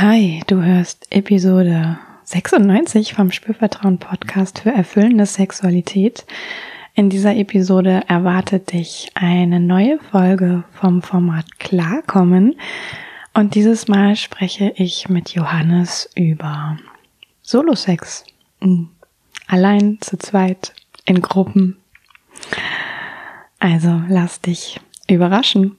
Hi, du hörst Episode 96 vom Spürvertrauen Podcast für erfüllende Sexualität. In dieser Episode erwartet dich eine neue Folge vom Format Klarkommen und dieses Mal spreche ich mit Johannes über Solosex. Hm. Allein, zu zweit, in Gruppen. Also lass dich überraschen.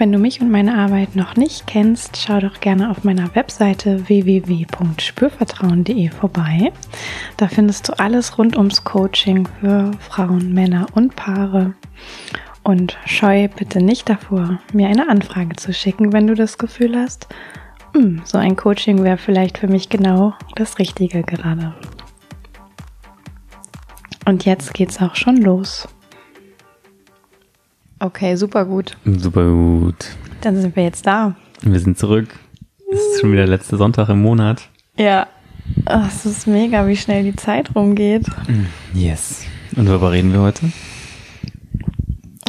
Wenn du mich und meine Arbeit noch nicht kennst, schau doch gerne auf meiner Webseite www.spürvertrauen.de vorbei. Da findest du alles rund ums Coaching für Frauen, Männer und Paare. Und scheu bitte nicht davor, mir eine Anfrage zu schicken, wenn du das Gefühl hast, hm, so ein Coaching wäre vielleicht für mich genau das Richtige gerade. Und jetzt geht's auch schon los. Okay, super gut. Super gut. Dann sind wir jetzt da. Wir sind zurück. Es ist schon wieder der letzte Sonntag im Monat. Ja. Oh, es ist mega, wie schnell die Zeit rumgeht. Yes. Und worüber reden wir heute?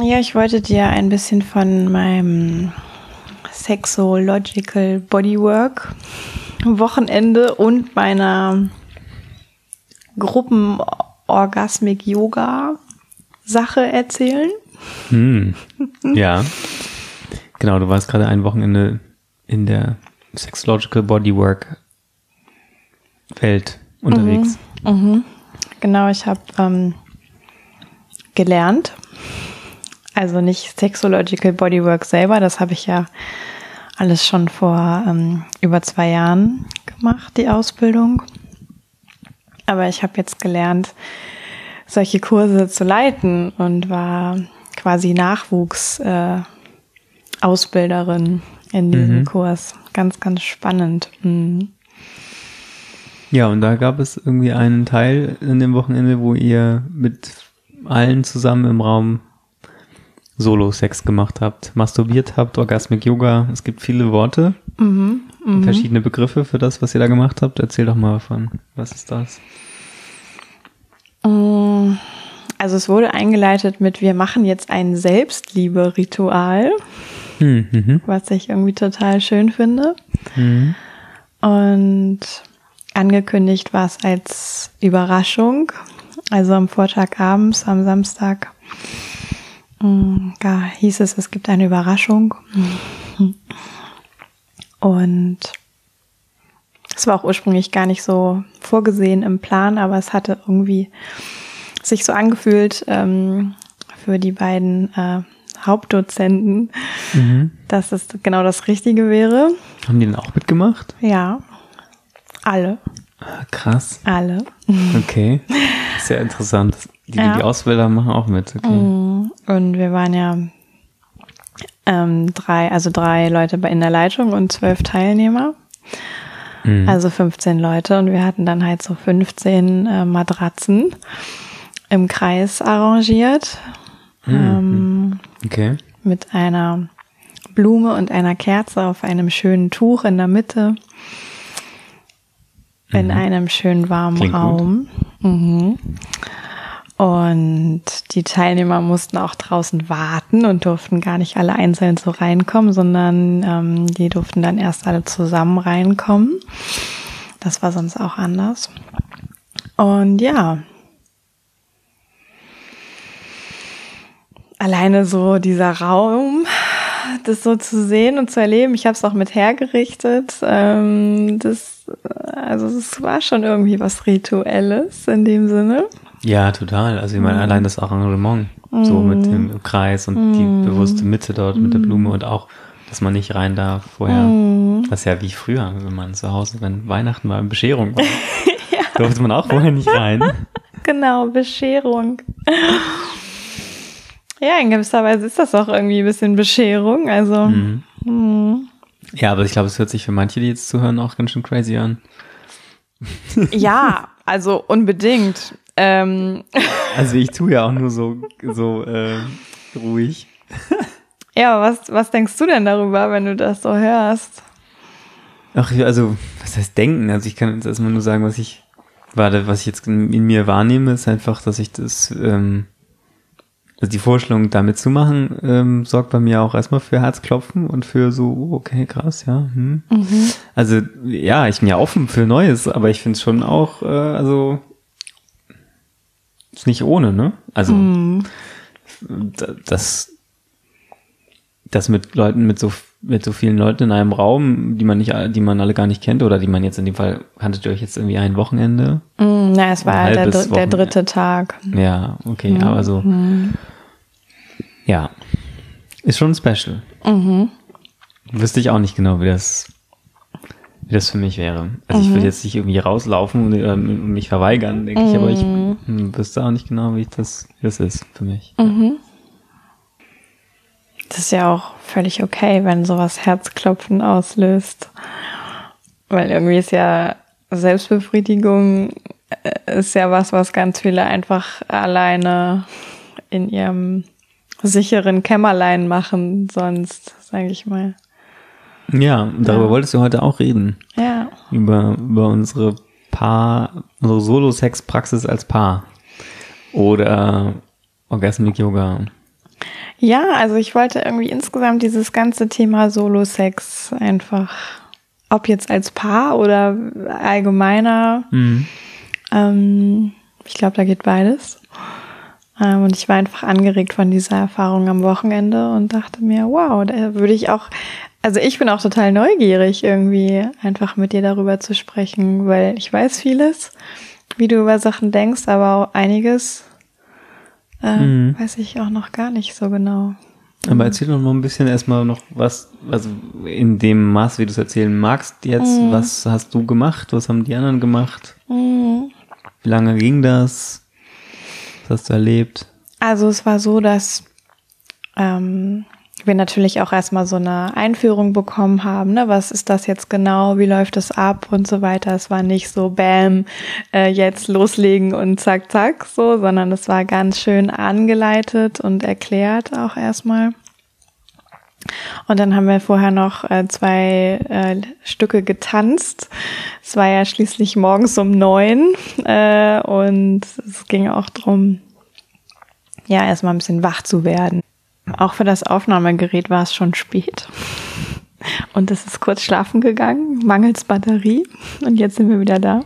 Ja, ich wollte dir ein bisschen von meinem Sexological Bodywork Wochenende und meiner Gruppenorgasmic Yoga Sache erzählen. Hm. Ja. Genau, du warst gerade ein Wochenende in der Sexological Bodywork Welt unterwegs. Mhm, mhm. Genau, ich habe ähm, gelernt. Also nicht Sexological Bodywork selber, das habe ich ja alles schon vor ähm, über zwei Jahren gemacht, die Ausbildung. Aber ich habe jetzt gelernt, solche Kurse zu leiten und war quasi Nachwuchsausbilderin äh, in diesem mhm. Kurs. Ganz, ganz spannend. Mhm. Ja, und da gab es irgendwie einen Teil in dem Wochenende, wo ihr mit allen zusammen im Raum Solo-Sex gemacht habt, masturbiert habt, Orgasmic Yoga. Es gibt viele Worte, mhm, mh. verschiedene Begriffe für das, was ihr da gemacht habt. Erzähl doch mal von, was ist das? Mm, also es wurde eingeleitet mit, wir machen jetzt ein Selbstliebe-Ritual, hm, mhm. was ich irgendwie total schön finde. Mhm. Und angekündigt war es als Überraschung. Also am Vortag abends, am Samstag, mm, da hieß es, es gibt eine Überraschung. Und es war auch ursprünglich gar nicht so vorgesehen im Plan, aber es hatte irgendwie sich so angefühlt ähm, für die beiden äh, Hauptdozenten, mhm. dass es genau das Richtige wäre. Haben die denn auch mitgemacht? Ja, alle. Ah, krass. Alle. Okay, sehr interessant. Die, ja. die Ausbilder machen auch mit. Okay. Mhm. Und wir waren ja ähm, drei, also drei Leute in der Leitung und zwölf Teilnehmer. Mhm. Also 15 Leute und wir hatten dann halt so 15 äh, Matratzen im Kreis arrangiert. Mhm. Ähm, okay. Mit einer Blume und einer Kerze auf einem schönen Tuch in der Mitte. In mhm. einem schönen warmen Klingt Raum. Mhm. Und die Teilnehmer mussten auch draußen warten und durften gar nicht alle einzeln so reinkommen, sondern ähm, die durften dann erst alle zusammen reinkommen. Das war sonst auch anders. Und ja, alleine so dieser Raum, das so zu sehen und zu erleben. Ich habe es auch mit hergerichtet. Ähm, das, also es war schon irgendwie was Rituelles in dem Sinne. Ja, total. Also ich meine, mm. allein das Arrangement, mm. so mit mhm. dem Kreis und mm. die mhm. bewusste Mitte dort mit der mhm. Blume und auch, dass man nicht rein darf vorher. Das ist ja wie früher, wenn man zu Hause, wenn Weihnachten mal Bescherung war. ja. Durfte man auch vorher nicht rein. Genau, Bescherung. Ja, in gewisser Weise ist das auch irgendwie ein bisschen Bescherung. Also. Mhm. Mh. Ja, aber ich glaube, es hört sich für manche, die jetzt zuhören, auch ganz schön crazy an. Ja, also unbedingt. Ähm. Also ich tue ja auch nur so, so äh, ruhig. Ja, was, was denkst du denn darüber, wenn du das so hörst? Ach, also, was heißt denken? Also ich kann jetzt erstmal nur sagen, was ich, warte, was ich jetzt in, in mir wahrnehme, ist einfach, dass ich das, ähm, also die Vorstellung, damit zu machen, ähm, sorgt bei mir auch erstmal für Herzklopfen und für so, okay, krass, ja. Hm. Mhm. Also ja, ich bin ja offen für Neues, aber ich finde es schon auch, äh, also ist nicht ohne, ne? Also mhm. das, das mit Leuten, mit so mit so vielen Leuten in einem Raum, die man nicht, die man alle gar nicht kennt oder die man jetzt in dem Fall kanntet ihr euch jetzt irgendwie ein Wochenende? Mm, na, es war der, der dritte Tag. Ja, okay, mhm. aber so. Mhm. Ja, ist schon special. Mhm. Wüsste ich auch nicht genau, wie das, wie das für mich wäre. Also mhm. ich würde jetzt nicht irgendwie rauslaufen und, äh, mich verweigern, denke mhm. ich, aber ich mhm. hm, wüsste auch nicht genau, wie das, wie das ist für mich. Mhm. Das ist ja auch völlig okay, wenn sowas Herzklopfen auslöst. Weil irgendwie ist ja Selbstbefriedigung äh, ist ja was, was ganz viele einfach alleine in ihrem sicheren Kämmerlein machen, sonst, sage ich mal. Ja, darüber ja. wolltest du heute auch reden. Ja. Über, über unsere Paar, unsere Solo-Sex-Praxis als Paar. Oder Orgasmic Yoga. Ja, also ich wollte irgendwie insgesamt dieses ganze Thema Solo-Sex einfach, ob jetzt als Paar oder allgemeiner, mhm. ähm, ich glaube, da geht beides. Ähm, und ich war einfach angeregt von dieser Erfahrung am Wochenende und dachte mir, wow, da würde ich auch, also ich bin auch total neugierig, irgendwie einfach mit dir darüber zu sprechen, weil ich weiß vieles, wie du über Sachen denkst, aber auch einiges äh, mhm. weiß ich auch noch gar nicht so genau. Aber erzähl doch noch ein bisschen erstmal noch was, also in dem Maß, wie du es erzählen magst jetzt, mhm. was hast du gemacht, was haben die anderen gemacht? Mhm. Wie lange ging das? Was hast du erlebt? Also es war so, dass ähm, wir natürlich auch erstmal so eine Einführung bekommen haben, ne? Was ist das jetzt genau? Wie läuft es ab und so weiter? Es war nicht so Bam, äh, jetzt loslegen und zack, zack, so, sondern es war ganz schön angeleitet und erklärt auch erstmal. Und dann haben wir vorher noch äh, zwei äh, Stücke getanzt. Es war ja schließlich morgens um neun äh, und es ging auch drum, ja, erstmal ein bisschen wach zu werden. Auch für das Aufnahmegerät war es schon spät. Und es ist kurz schlafen gegangen, mangels Batterie. Und jetzt sind wir wieder da.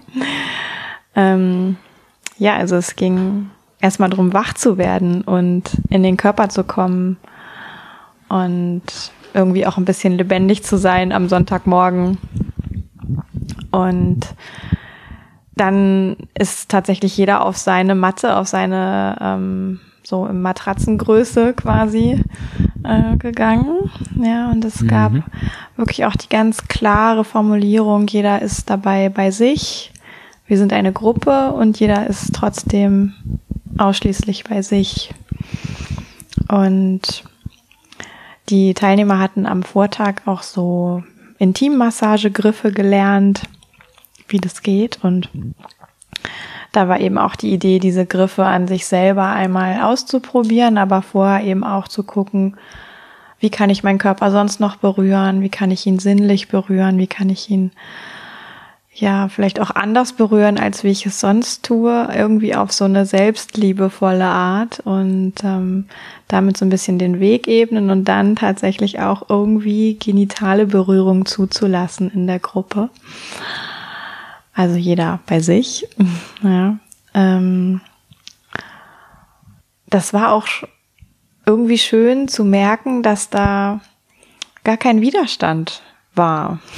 Ähm, ja, also es ging erstmal drum, wach zu werden und in den Körper zu kommen und irgendwie auch ein bisschen lebendig zu sein am Sonntagmorgen. Und dann ist tatsächlich jeder auf seine Matte, auf seine ähm, so in Matratzengröße quasi äh, gegangen. Ja, und es mhm. gab wirklich auch die ganz klare Formulierung, jeder ist dabei bei sich. Wir sind eine Gruppe und jeder ist trotzdem ausschließlich bei sich. Und die Teilnehmer hatten am Vortag auch so Intimmassagegriffe gelernt, wie das geht. Und da war eben auch die Idee, diese Griffe an sich selber einmal auszuprobieren, aber vorher eben auch zu gucken, wie kann ich meinen Körper sonst noch berühren, wie kann ich ihn sinnlich berühren, wie kann ich ihn ja, vielleicht auch anders berühren, als wie ich es sonst tue, irgendwie auf so eine selbstliebevolle Art und ähm, damit so ein bisschen den Weg ebnen und dann tatsächlich auch irgendwie genitale Berührung zuzulassen in der Gruppe. Also jeder bei sich. ja. Ähm, das war auch irgendwie schön zu merken, dass da gar kein Widerstand war.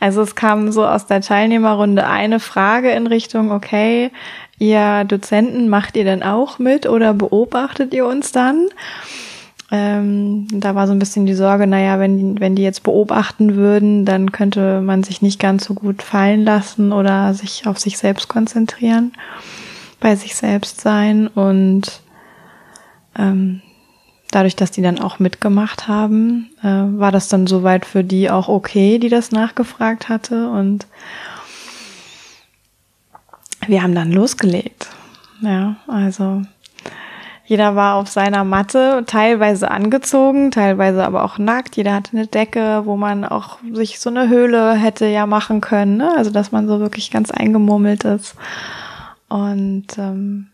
Also es kam so aus der Teilnehmerrunde eine Frage in Richtung, okay, ihr Dozenten, macht ihr denn auch mit oder beobachtet ihr uns dann? Ähm, da war so ein bisschen die Sorge, naja, wenn, wenn die jetzt beobachten würden, dann könnte man sich nicht ganz so gut fallen lassen oder sich auf sich selbst konzentrieren, bei sich selbst sein. Und ähm, dadurch, dass die dann auch mitgemacht haben, äh, war das dann soweit für die auch okay, die das nachgefragt hatte. Und wir haben dann losgelegt. Ja, also jeder war auf seiner Matte, teilweise angezogen, teilweise aber auch nackt. Jeder hatte eine Decke, wo man auch sich so eine Höhle hätte ja machen können. Ne? Also dass man so wirklich ganz eingemummelt ist. Und ähm,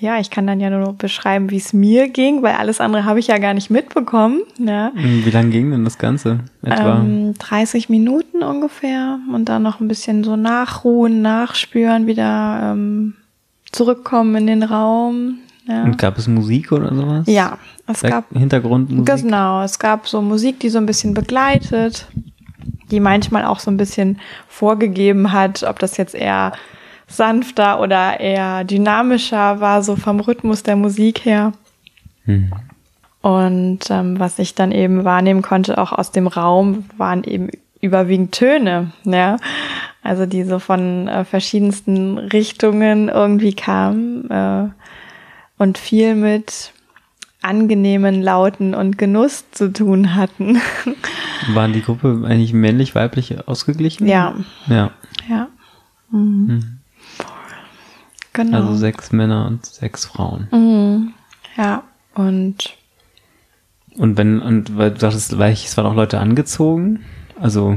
ja, ich kann dann ja nur beschreiben, wie es mir ging, weil alles andere habe ich ja gar nicht mitbekommen. Ja. Hm, wie lange ging denn das Ganze? Etwa? Ähm, 30 Minuten ungefähr und dann noch ein bisschen so nachruhen, nachspüren, wieder ähm, zurückkommen in den Raum. Ja. Und gab es Musik oder sowas? Ja, es gab Hintergrundmusik. Genau, es gab so Musik, die so ein bisschen begleitet, die manchmal auch so ein bisschen vorgegeben hat, ob das jetzt eher sanfter oder eher dynamischer war, so vom Rhythmus der Musik her. Hm. Und ähm, was ich dann eben wahrnehmen konnte, auch aus dem Raum, waren eben überwiegend Töne, ja. Also die so von äh, verschiedensten Richtungen irgendwie kamen äh, und viel mit angenehmen Lauten und Genuss zu tun hatten. Waren die Gruppe eigentlich männlich-weiblich ausgeglichen? Ja. Ja. Ja. Mhm. Mhm. Genau. Also sechs Männer und sechs Frauen. Mhm. Ja. Und und wenn, und weil du sagtest, es waren auch Leute angezogen. Also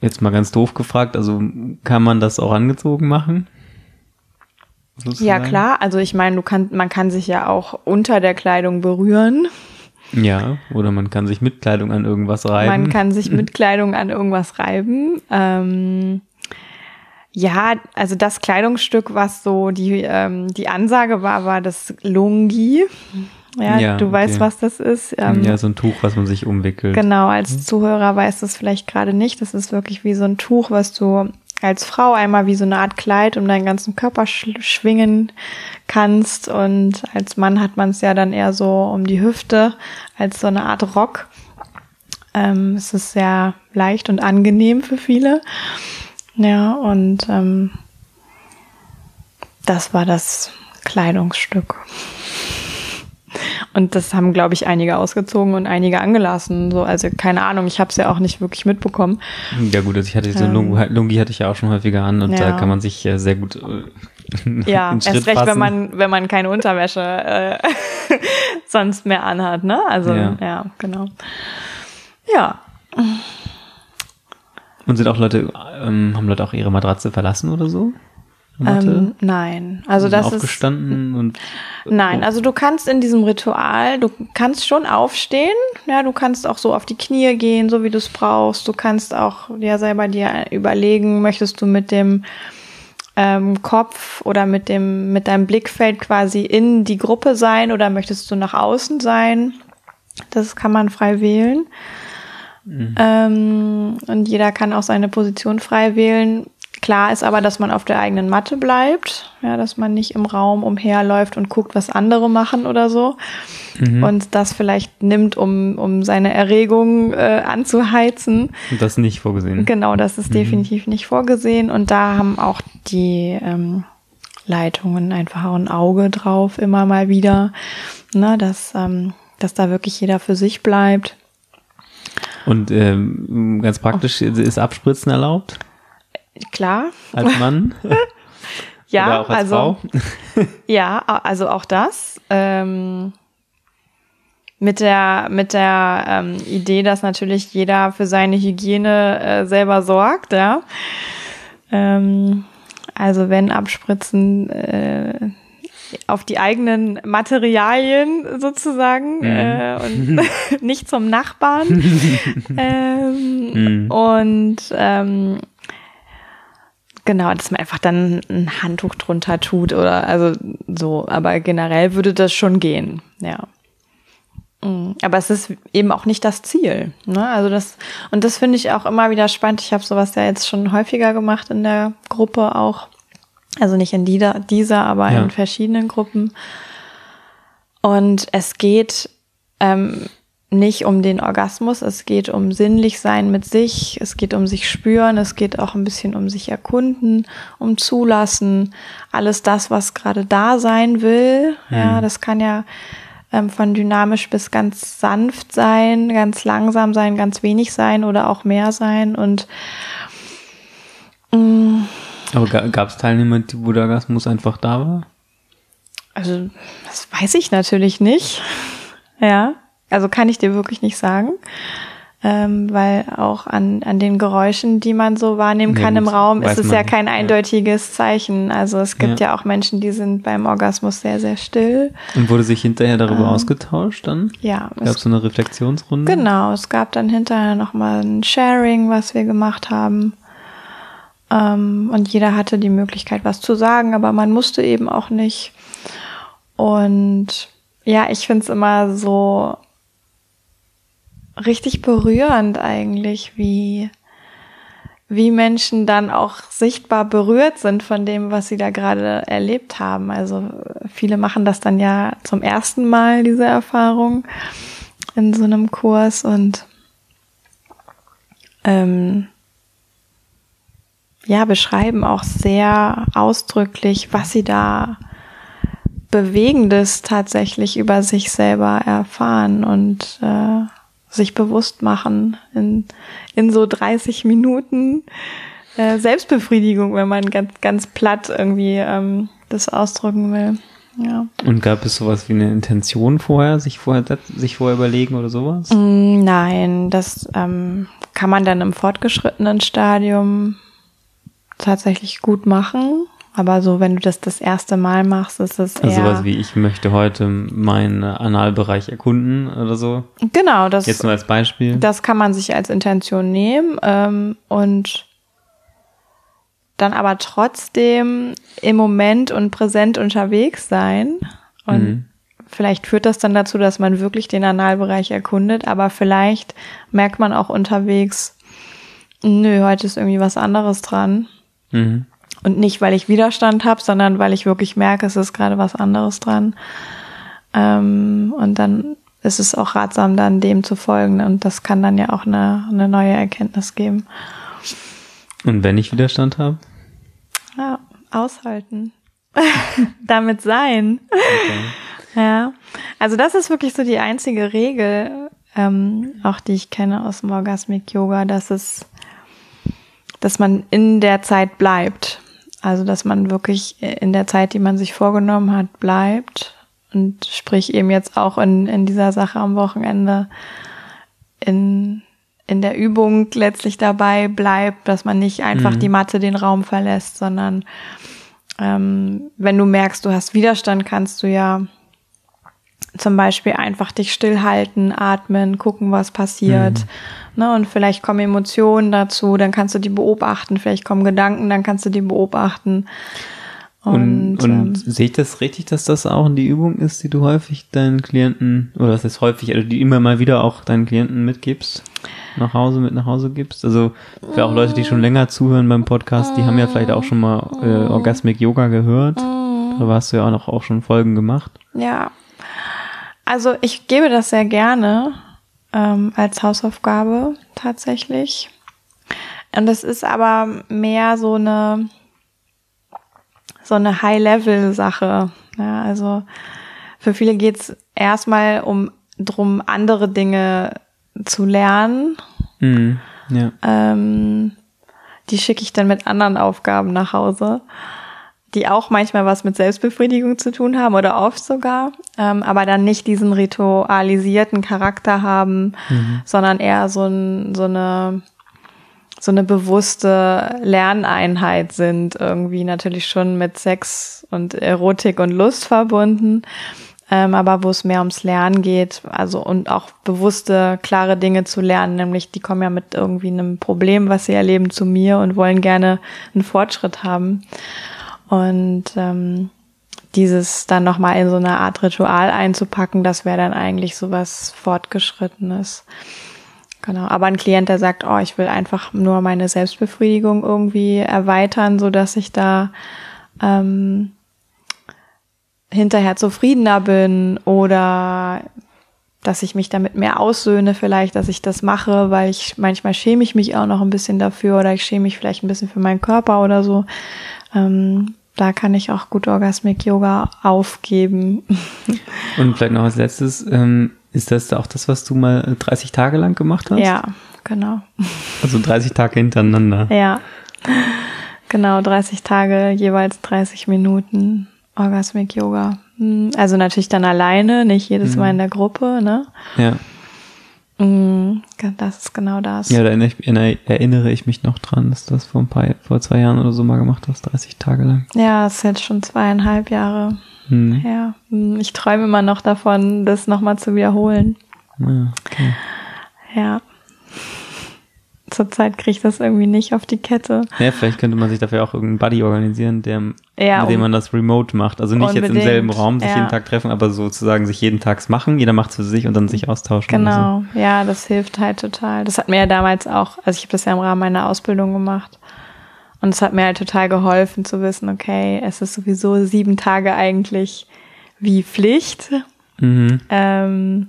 jetzt mal ganz doof gefragt, also kann man das auch angezogen machen? Sozusagen? Ja klar, also ich meine, du kann, man kann sich ja auch unter der Kleidung berühren. Ja, oder man kann sich mit Kleidung an irgendwas reiben. Man kann sich mit Kleidung an irgendwas reiben. Ähm, ja, also das Kleidungsstück, was so die, ähm, die Ansage war, war das Lungi. Ja, ja du weißt, was das ist. Ähm, ja, so ein Tuch, was man sich umwickelt. Genau, als mhm. Zuhörer weißt du es vielleicht gerade nicht. Das ist wirklich wie so ein Tuch, was du als Frau einmal wie so eine Art Kleid um deinen ganzen Körper sch schwingen kannst. Und als Mann hat man es ja dann eher so um die Hüfte, als so eine Art Rock. Ähm, es ist sehr leicht und angenehm für viele. Ja, und ähm, das war das Kleidungsstück. Und das haben, glaube ich, einige ausgezogen und einige angelassen. So, also keine Ahnung, ich habe es ja auch nicht wirklich mitbekommen. Ja gut, also ich hatte so ähm, Lungi, Lungi hatte ich ja auch schon häufiger an und ja. da kann man sich äh, sehr gut äh, Ja, erst recht, passen. wenn man, wenn man keine Unterwäsche äh, sonst mehr anhat, ne? Also ja, ja genau. Ja. Und sind auch Leute, ähm, haben Leute auch ihre Matratze verlassen oder so? Ähm, nein, also das aufgestanden ist und nein, also du kannst in diesem Ritual, du kannst schon aufstehen, ja, du kannst auch so auf die Knie gehen, so wie du es brauchst. Du kannst auch ja selber dir überlegen, möchtest du mit dem ähm, Kopf oder mit dem mit deinem Blickfeld quasi in die Gruppe sein oder möchtest du nach außen sein? Das kann man frei wählen. Mhm. Ähm, und jeder kann auch seine Position frei wählen. Klar ist aber, dass man auf der eigenen Matte bleibt, ja, dass man nicht im Raum umherläuft und guckt, was andere machen oder so. Mhm. Und das vielleicht nimmt, um, um seine Erregung äh, anzuheizen. Das ist nicht vorgesehen. Genau, das ist mhm. definitiv nicht vorgesehen. Und da haben auch die ähm, Leitungen einfach auch ein Auge drauf, immer mal wieder, ne, dass, ähm, dass da wirklich jeder für sich bleibt. Und ähm, ganz praktisch, ist Abspritzen erlaubt? Klar. Als Mann? ja, Oder auch als also, Frau? ja, also auch das. Ähm, mit der, mit der ähm, Idee, dass natürlich jeder für seine Hygiene äh, selber sorgt, ja. Ähm, also wenn Abspritzen äh, auf die eigenen Materialien sozusagen mhm. äh, und nicht zum Nachbarn. ähm, mhm. Und ähm, Genau, dass man einfach dann ein Handtuch drunter tut oder also so. Aber generell würde das schon gehen, ja. Mm, aber es ist eben auch nicht das Ziel. Ne? Also das, und das finde ich auch immer wieder spannend. Ich habe sowas ja jetzt schon häufiger gemacht in der Gruppe auch. Also nicht in dieser, dieser aber ja. in verschiedenen Gruppen. Und es geht ähm, nicht um den Orgasmus, es geht um sinnlich sein mit sich, es geht um sich spüren, es geht auch ein bisschen um sich erkunden, um zulassen, alles das, was gerade da sein will. Mhm. Ja, das kann ja ähm, von dynamisch bis ganz sanft sein, ganz langsam sein, ganz wenig sein oder auch mehr sein und mh, mm. aber gab es Teilnehmer, wo der Orgasmus einfach da war? Also, das weiß ich natürlich nicht. Ja. Also kann ich dir wirklich nicht sagen. Ähm, weil auch an, an den Geräuschen, die man so wahrnehmen kann nee, im Raum, ist es ja kein eindeutiges Zeichen. Also es gibt ja. ja. auch Menschen, die sind beim Orgasmus sehr, sehr still. Und wurde sich hinterher darüber ähm, ausgetauscht dann? Ja. Gab es so eine Reflexionsrunde? Genau, es gab dann hinterher nochmal ein Sharing, was wir gemacht haben. Ähm, und jeder hatte die Möglichkeit, was zu sagen, aber man musste eben auch nicht. Und ja, ich finde es immer so richtig berührend eigentlich, wie, wie Menschen dann auch sichtbar berührt sind von dem, was sie da gerade erlebt haben. Also viele machen das dann ja zum ersten Mal, diese Erfahrung in so einem Kurs und ähm, ja, beschreiben auch sehr ausdrücklich, was sie da Bewegendes tatsächlich über sich selber erfahren und äh, sich bewusst machen in, in so 30 Minuten äh, Selbstbefriedigung, wenn man ganz, ganz platt irgendwie ähm, das ausdrücken will. Ja. Und gab es sowas wie eine Intention vorher, sich vorher, sich vorher überlegen oder sowas? Mm, nein, das ähm, kann man dann im fortgeschrittenen Stadium tatsächlich gut machen. Aber so, wenn du das das erste Mal machst, ist es also eher... Also sowas wie, ich möchte heute meinen Analbereich erkunden oder so? Genau, das... Jetzt nur als Beispiel. Das kann man sich als Intention nehmen ähm, und dann aber trotzdem im Moment und präsent unterwegs sein. Und mhm. vielleicht führt das dann dazu, dass man wirklich den Analbereich erkundet, aber vielleicht merkt man auch unterwegs, nö, heute ist irgendwie was anderes dran. Mhm. Und nicht, weil ich Widerstand habe, sondern weil ich wirklich merke, es ist gerade was anderes dran. Ähm, und dann ist es auch ratsam, dann dem zu folgen. Und das kann dann ja auch eine, eine neue Erkenntnis geben. Und wenn ich Widerstand habe? Ja, aushalten. Damit sein. Okay. Ja. Also das ist wirklich so die einzige Regel, ähm, auch die ich kenne aus dem Orgasmic Yoga, dass es, dass man in der Zeit bleibt. Also, dass man wirklich in der Zeit, die man sich vorgenommen hat, bleibt. Und sprich eben jetzt auch in, in dieser Sache am Wochenende in, in der Übung letztlich dabei bleibt, dass man nicht einfach mhm. die Matte den Raum verlässt, sondern ähm, wenn du merkst, du hast Widerstand, kannst du ja zum Beispiel einfach dich stillhalten, atmen, gucken, was passiert. Mhm. Ne, und vielleicht kommen Emotionen dazu, dann kannst du die beobachten. Vielleicht kommen Gedanken, dann kannst du die beobachten. Und, und, und ähm, sehe ich das richtig, dass das auch die Übung ist, die du häufig deinen Klienten, oder das ist häufig, also die immer mal wieder auch deinen Klienten mitgibst, nach Hause, mit nach Hause gibst? Also für auch Leute, die schon länger zuhören beim Podcast, die haben ja vielleicht auch schon mal äh, Orgasmic Yoga gehört. Mhm. Da hast du ja auch noch auch schon Folgen gemacht. Ja, also ich gebe das sehr gerne ähm, als Hausaufgabe tatsächlich. Und es ist aber mehr so eine so eine High-Level-Sache. Ja, also für viele geht's erstmal um drum, andere Dinge zu lernen. Mhm, ja. ähm, die schicke ich dann mit anderen Aufgaben nach Hause die auch manchmal was mit Selbstbefriedigung zu tun haben oder oft sogar, ähm, aber dann nicht diesen ritualisierten Charakter haben, mhm. sondern eher so, ein, so eine so eine bewusste Lerneinheit sind, irgendwie natürlich schon mit Sex und Erotik und Lust verbunden, ähm, aber wo es mehr ums Lernen geht, also und auch bewusste, klare Dinge zu lernen, nämlich die kommen ja mit irgendwie einem Problem, was sie erleben, zu mir und wollen gerne einen Fortschritt haben. Und ähm, dieses dann nochmal in so eine Art Ritual einzupacken, das wäre dann eigentlich so was Fortgeschrittenes. Genau. Aber ein Klient, der sagt, oh, ich will einfach nur meine Selbstbefriedigung irgendwie erweitern, so dass ich da ähm, hinterher zufriedener bin oder dass ich mich damit mehr aussöhne vielleicht, dass ich das mache, weil ich manchmal schäme ich mich auch noch ein bisschen dafür oder ich schäme mich vielleicht ein bisschen für meinen Körper oder so. Ähm, da kann ich auch gut Orgasmic Yoga aufgeben. Und vielleicht noch als letztes, ähm, ist das auch das, was du mal 30 Tage lang gemacht hast? Ja, genau. Also 30 Tage hintereinander. Ja. Genau, 30 Tage, jeweils 30 Minuten Orgasmic Yoga. Hm, also natürlich dann alleine, nicht jedes Mal in der Gruppe, ne? Ja. Mm, Das ist genau das. Ja, da erinnere ich, mich noch dran, dass du das vor ein paar, vor zwei Jahren oder so mal gemacht hast, 30 Tage lang. Ja, das ist jetzt schon zweieinhalb Jahre Hm. her. Hm, Ich träume immer noch davon, das nochmal zu wiederholen. Ja, okay. Ja. Zurzeit kriege ich das irgendwie nicht auf die Kette. ja, vielleicht könnte man sich dafür auch irgendeinen Buddy organisieren, der, Ja, mit dem man das remote macht. Also nicht jetzt im Unbedingt, selben Raum sich ja. jeden Tag treffen, aber sozusagen sich jeden Tags machen. Jeder macht es für sich und dann sich austauschen. Genau, ja, das hilft halt total. Das hat mir ja damals auch, also ich habe das ja im Rahmen meiner Ausbildung gemacht. Und es hat mir halt total geholfen zu wissen, okay, es ist sowieso sieben Tage eigentlich wie Pflicht. So. Mhm. Ähm,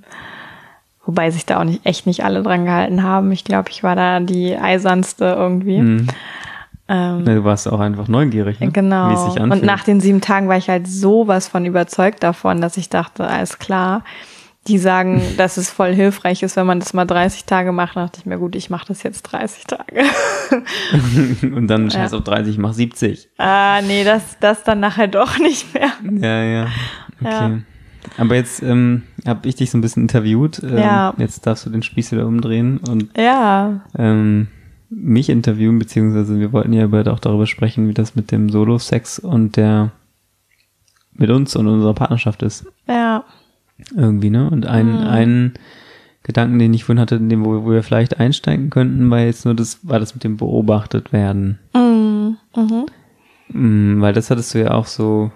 wobei sich da auch nicht echt nicht alle dran gehalten haben. Ich glaube, ich war da die eisernste irgendwie. Mhm. Ähm, Ja, du warst auch einfach neugierig, ne? Genau. wie es sich anfühlt. Und nach den sieben Tagen war ich halt sowas von überzeugt davon, dass ich dachte, alles klar. Die sagen, dass es voll hilfreich ist, wenn man das mal 30 Tage macht. Da dachte ich mir, gut, ich mache das jetzt 30 Tage. und dann scheiß auf 30, ich mach 70. ah, nee, das, das dann nachher doch nicht mehr. Ja, ja. Okay. Ja. Aber jetzt ähm, habe ich dich so ein bisschen interviewt. Ähm, Ja. Jetzt darfst du den Spieß wieder umdrehen und Ja, ähm, mich interviewen, beziehungsweise wir wollten ja über, auch darüber sprechen, wie das mit dem Solo-Sex und der mit uns und unserer Partnerschaft ist. ja, Irgendwie, ne? Und ein, Mhm. einen Gedanken, den ich vorhin hatte, in dem, wo, wo wir vielleicht einsteigen könnten, war jetzt nur das, war das mit dem beobachtet werden. mm, mhm. Mm, weil das hattest du ja auch so,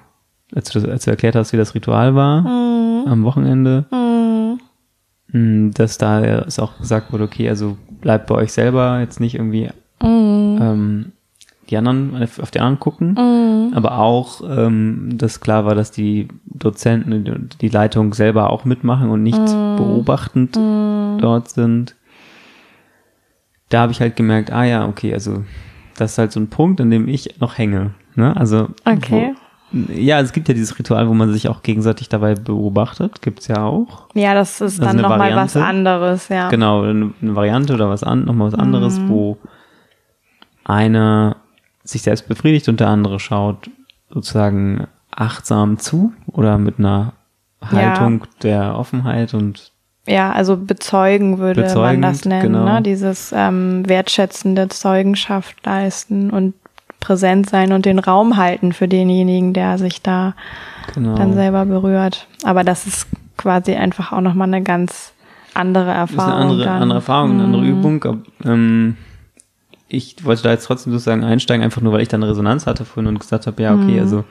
als du, als du erklärt hast, wie das Ritual war Mm, am Wochenende, mm, mm, dass da es auch gesagt wurde, okay, also bleibt bei euch selber jetzt nicht irgendwie mm, ähm, die anderen auf die anderen gucken, mm, aber auch, ähm, dass klar war, dass die Dozenten und die Leitung selber auch mitmachen und nicht beobachtend mm. dort sind. Da habe ich halt gemerkt, ah ja, okay, also das ist halt so ein Punkt, an dem ich noch hänge. Ne? Also Okay. Ja, es gibt ja dieses Ritual, wo man sich auch gegenseitig dabei beobachtet, gibt's ja auch. Ja, das ist ist dann nochmal was anderes, ja. Genau, eine, eine Variante oder was an, nochmal was anderes, Mhm. wo einer sich selbst befriedigt und der andere schaut sozusagen achtsam zu oder mit einer Haltung der Offenheit und Ja, also bezeugen würde man das nennen, genau. ne? Dieses ähm, wertschätzende Zeugenschaft leisten und präsent sein und den Raum halten für denjenigen, der sich da genau. dann selber berührt. Aber das ist quasi einfach auch nochmal eine ganz andere Das ist Erfahrung. eine andere, dann. andere Erfahrung, eine andere Mhm. Übung. Ähm, ich wollte da jetzt trotzdem sozusagen einsteigen, einfach nur, weil ich da eine Resonanz hatte vorhin und gesagt habe, ja, okay, Mhm. also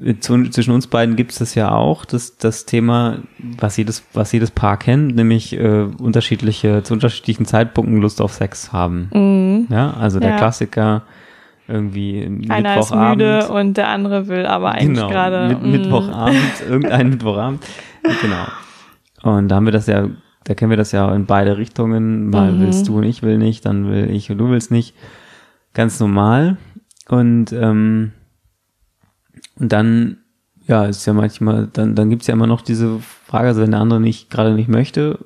äh, zwischen uns beiden gibt es das ja auch, das, das Thema, was jedes, was jedes Paar kennt, nämlich äh, unterschiedliche, zu unterschiedlichen Zeitpunkten Lust auf Sex haben. Mhm. Ja, also der Ja. Klassiker irgendwie Einer ist Mittwochabend. müde und der andere will aber eigentlich genau, gerade. mit, mm. Mittwochabend, irgendein Mittwochabend. Genau. Und da haben wir das ja, da kennen wir das ja in beide Richtungen. Mal Mhm. willst du und ich will nicht, dann will ich und du willst nicht. Ganz normal. Und, ähm, und dann, ja, ist ja manchmal, dann, dann gibt's ja immer noch diese Frage, also wenn der andere nicht, gerade nicht möchte,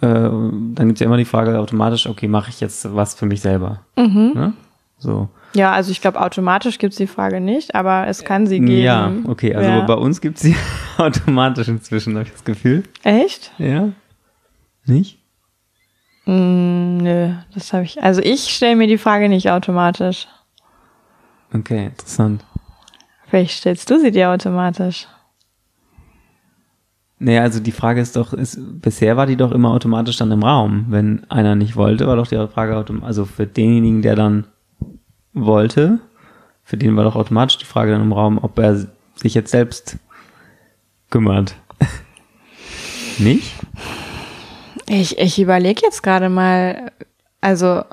äh, dann gibt's ja immer die Frage automatisch, okay, mache ich jetzt was für mich selber? Mhm. Ne? So. Ja, also ich glaube, automatisch gibt's die Frage nicht, aber es kann sie geben. Ja, okay, also Ja. bei uns gibt's sie automatisch inzwischen, habe ich das Gefühl. Echt? Ja. Nicht? Mm, nö, das habe ich. Also ich stelle mir die Frage nicht automatisch. Okay, interessant. Vielleicht stellst du sie dir automatisch. Naja, also die Frage ist doch, ist, bisher war die doch immer automatisch dann im Raum. Wenn einer nicht wollte, war doch die Frage automatisch, also für denjenigen, der dann wollte, für den war doch automatisch die Frage dann im Raum, ob er sich jetzt selbst kümmert. nicht? Ich, ich überlege jetzt gerade mal, also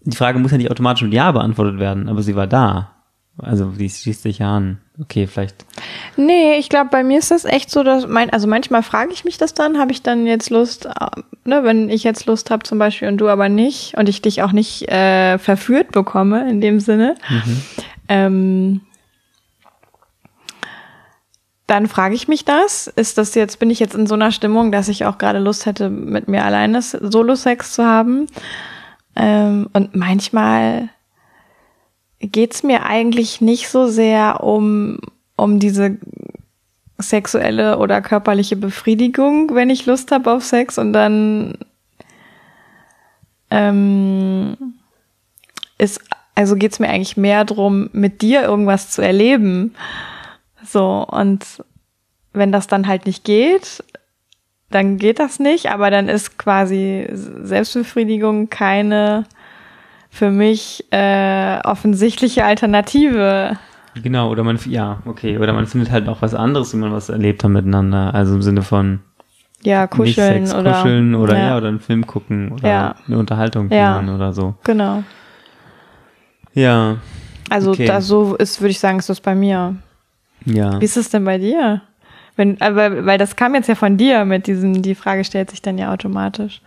Die Frage muss ja nicht automatisch mit Ja beantwortet werden, aber sie war da. Also die schließt sich ja an. Okay, vielleicht. Nee, ich glaube, bei mir ist das echt so, dass mein, also manchmal frage ich mich das dann, habe ich dann jetzt Lust, äh, ne, wenn ich jetzt Lust habe zum Beispiel und du aber nicht und ich dich auch nicht äh, verführt bekomme in dem Sinne, mhm. ähm, dann frage ich mich das. Ist das jetzt, bin ich jetzt in so einer Stimmung, dass ich auch gerade Lust hätte, mit mir alleine Solo-Sex zu haben? Ähm, und manchmal geht's mir eigentlich nicht so sehr um, um diese sexuelle oder körperliche Befriedigung, wenn ich Lust habe auf Sex und dann ähm, ist, also geht's mir eigentlich mehr drum, mit dir irgendwas zu erleben. So, und wenn das dann halt nicht geht, dann geht das nicht, aber dann ist quasi Selbstbefriedigung keine für mich äh, offensichtliche Alternative. Genau, oder man, ja, okay, oder man findet halt auch was anderes, wenn man was erlebt hat miteinander, also im Sinne von ja, kuscheln Sex, oder kuscheln oder ja. ja. oder einen Film gucken oder ja. eine Unterhaltung ja. oder so. Genau. Ja. Also okay. da so ist, würde ich sagen, ist das bei mir. Ja. Wie ist es denn bei dir? Wenn, aber, weil das kam jetzt ja von dir mit diesem, die Frage stellt sich dann ja automatisch.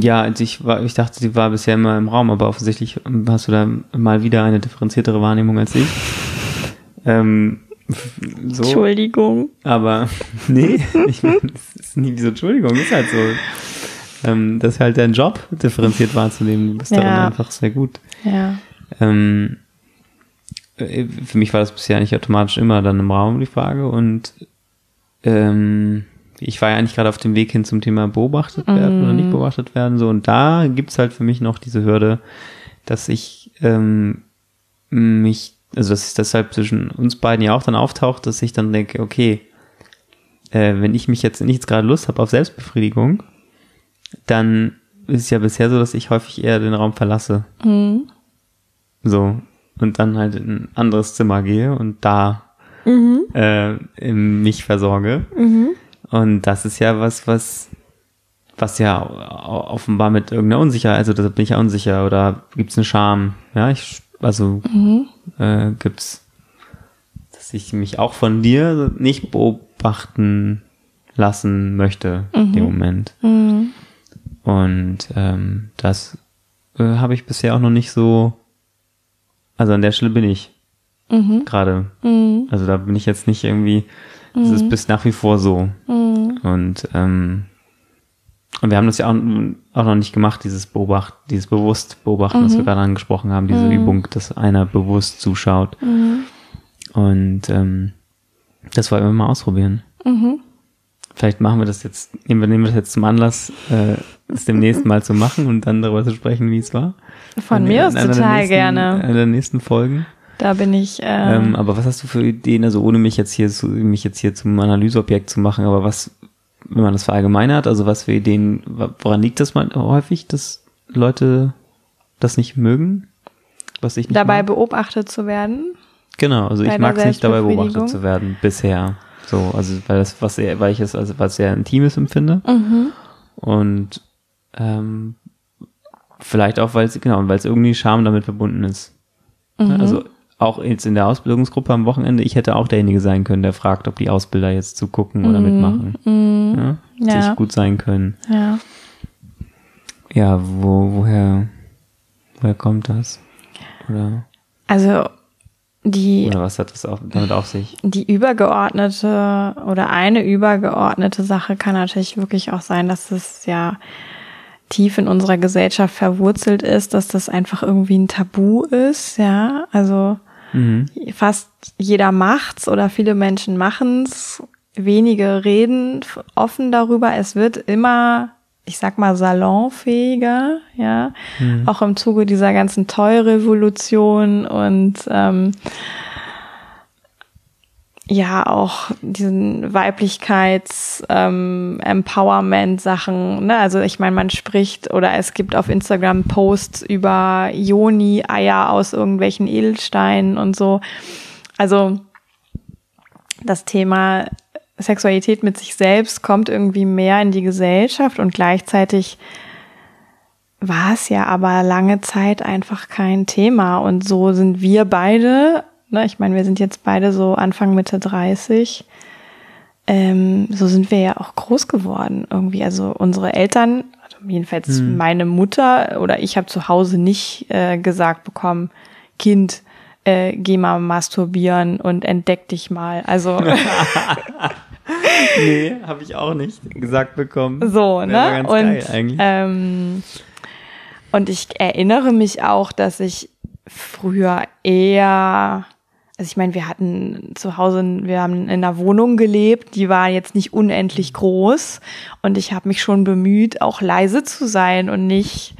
Ja, also ich war, ich dachte, sie war bisher immer im Raum, aber offensichtlich hast du da mal wieder eine differenziertere Wahrnehmung als ich. Ähm, so. Entschuldigung. Aber nee, ich meine, das ist nie wie so Entschuldigung, ist halt so. Ähm, das ist halt dein Job, differenziert wahrzunehmen. Du bist ja. darin einfach sehr gut. Ja. Ähm, äh, für mich war das bisher nicht automatisch immer dann im Raum die Frage und ähm, ich war ja eigentlich gerade auf dem Weg hin zum Thema beobachtet werden mm. oder nicht mhm. beobachtet werden so und da gibt's halt für mich noch diese Hürde, dass ich ähm, mich, also dass es deshalb zwischen uns beiden ja auch dann auftaucht, dass ich dann denke, okay, äh, wenn ich mich jetzt nicht gerade Lust habe auf Selbstbefriedigung, dann ist es ja bisher so, dass ich häufig eher den Raum verlasse. Mm. So, und dann halt in ein anderes Zimmer gehe und da mhm. äh, mich versorge. Mhm. Und das ist ja was, was, was ja offenbar mit irgendeiner Unsicherheit, also da bin ich ja unsicher oder gibt's eine Scham? Ja, ich, also mhm. äh, gibt's, dass ich mich auch von dir nicht beobachten lassen möchte mhm. Moment. Mhm. Und ähm, das äh, habe ich bisher auch noch nicht so also an der Stelle bin ich mhm. gerade. Mhm. Also da bin ich jetzt nicht irgendwie, ist mhm. bis nach wie vor so. Mhm. Und, ähm, und wir haben das ja auch, auch noch nicht gemacht, dieses Beobacht, dieses bewusst Beobachten, was wir gerade angesprochen haben, diese Übung, dass einer bewusst zuschaut. Und ähm, das wollen wir mal ausprobieren. Mhm. Vielleicht machen wir das jetzt, nehmen wir, nehmen wir das jetzt zum Anlass, äh, es demnächst mal zu machen und dann darüber zu sprechen, wie es war. Von in, mir aus total nächsten, gerne. In der nächsten Folgen. Da bin ich. Äh, ähm, aber was hast du für Ideen, also ohne mich jetzt hier zu, mich jetzt hier zum Analyseobjekt zu machen, aber was, wenn man das verallgemeinert, also was für Ideen, woran liegt das mal häufig, dass Leute das nicht mögen? Was ich nicht dabei mag? beobachtet zu werden. Genau, also ich mag es nicht dabei beobachtet zu werden, bisher. So, also weil das, was sehr, weil ich es also was sehr Intimes empfinde. Mhm. Und ähm, vielleicht auch, weil es, genau, weil es irgendwie Scham damit verbunden ist. Mhm. Also auch jetzt in der Ausbildungsgruppe am Wochenende, ich hätte auch derjenige sein können, der fragt, ob die Ausbilder jetzt zugucken oder mhm. mitmachen. Mhm. Ja, ja. Sich gut sein können. Ja. Ja, wo, woher, woher kommt das? Oder? Also die, Oder was hat das auch, damit auf sich? Die übergeordnete oder eine übergeordnete Sache kann natürlich wirklich auch sein, dass es ja tief in unserer Gesellschaft verwurzelt ist, dass das einfach irgendwie ein Tabu ist, ja. Also mhm. fast jeder macht's oder viele Menschen machen's. Wenige reden offen darüber. Es wird immer ich sag mal, salonfähiger, ja, mhm. auch im Zuge dieser ganzen Toy-Revolution und ähm, ja auch diesen Weiblichkeits-Empowerment-Sachen. Ähm, ne? Also ich meine, man spricht oder es gibt auf Instagram Posts über Joni-Eier aus irgendwelchen Edelsteinen und so. Also das Thema Sexualität mit sich selbst kommt irgendwie mehr in die Gesellschaft und gleichzeitig war es ja aber lange Zeit einfach kein Thema. Und so sind wir beide ne, ich meine, wir sind jetzt beide so Anfang Mitte 30. Ähm, so sind wir ja auch groß geworden irgendwie. Also unsere Eltern, also jedenfalls Hm. meine Mutter oder ich habe zu Hause nicht äh, gesagt bekommen, Kind, äh, geh mal masturbieren und entdeck dich mal. Also Nee, habe ich auch nicht gesagt bekommen. so, ne? ganz und geil eigentlich. ähm, und ich erinnere mich auch, dass ich früher eher, also ich meine, wir hatten zu Hause, wir haben in einer Wohnung gelebt, die war jetzt nicht unendlich groß und ich habe mich schon bemüht, auch leise zu sein und nicht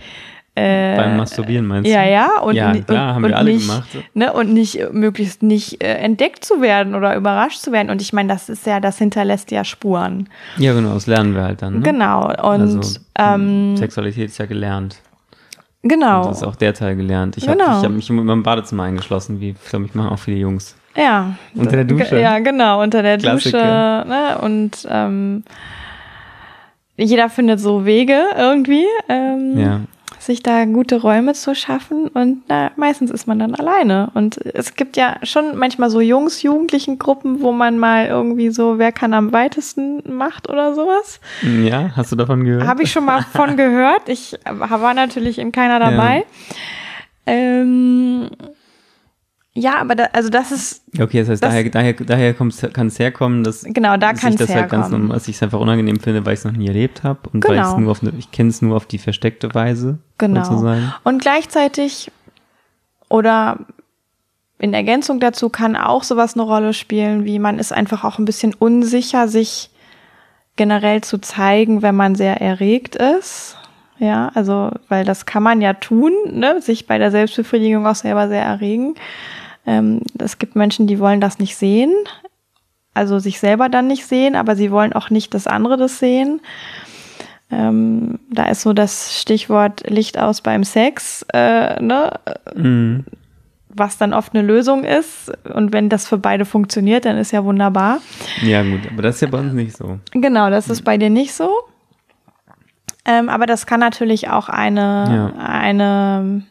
äh, Beim Masturbieren meinst du? ja, ja, und, ja, ni- klar, und, haben und wir alle nicht, gemacht. Ne, und nicht äh, möglichst nicht äh, entdeckt zu werden oder überrascht zu werden. Und ich meine, das ist ja, das hinterlässt ja Spuren. Ja, genau, das lernen wir halt dann. Ne? Genau. Und also, ähm, Sexualität ist ja gelernt. Genau. Und das ist auch der Teil gelernt. Ich habe Genau. ich hab mich immer im Badezimmer eingeschlossen, wie, ich glaube, ich machen auch viele Jungs. Ja. Unter der Dusche. Ja, genau, unter der Klassiker. Dusche. Ne? Und ähm, jeder findet so Wege irgendwie, ähm, Ja. Sich da gute Räume zu schaffen. Und na, meistens ist man dann alleine. Und es gibt ja schon manchmal so Jungs, Jugendlichen Gruppen, wo man mal irgendwie so, wer kann am weitesten macht oder sowas. Ja, hast du davon gehört? Habe ich schon mal von gehört. Ich war natürlich in keiner dabei. Ähm, ja, aber da, also das ist Okay, das heißt, Das- daher, daher, daher kann es herkommen, dass genau da ich es das halt ganz herkommen. normal, dass ich es einfach unangenehm finde, weil ich es noch nie erlebt habe und weil ich es Genau. nur auf eine, ich kenne es nur auf die versteckte Weise Genau. sozusagen. Und gleichzeitig oder in Ergänzung dazu kann auch sowas eine Rolle spielen, wie man ist einfach auch ein bisschen unsicher, sich generell zu zeigen, wenn man sehr erregt ist. Ja, also, weil das kann man ja tun, ne? sich bei der Selbstbefriedigung auch selber sehr erregen. Ähm, es gibt Menschen, die wollen das nicht sehen, also sich selber dann nicht sehen, aber sie wollen auch nicht, dass andere das sehen. Ähm, da ist so das Stichwort Licht aus beim Sex, äh, ne? Mhm. was dann oft eine Lösung ist. Und wenn das für beide funktioniert, dann ist ja wunderbar. Ja, gut, aber das ist ja bei uns nicht so. Genau, das ist bei dir nicht so. Ähm, aber das kann natürlich auch eine, Ja. eine,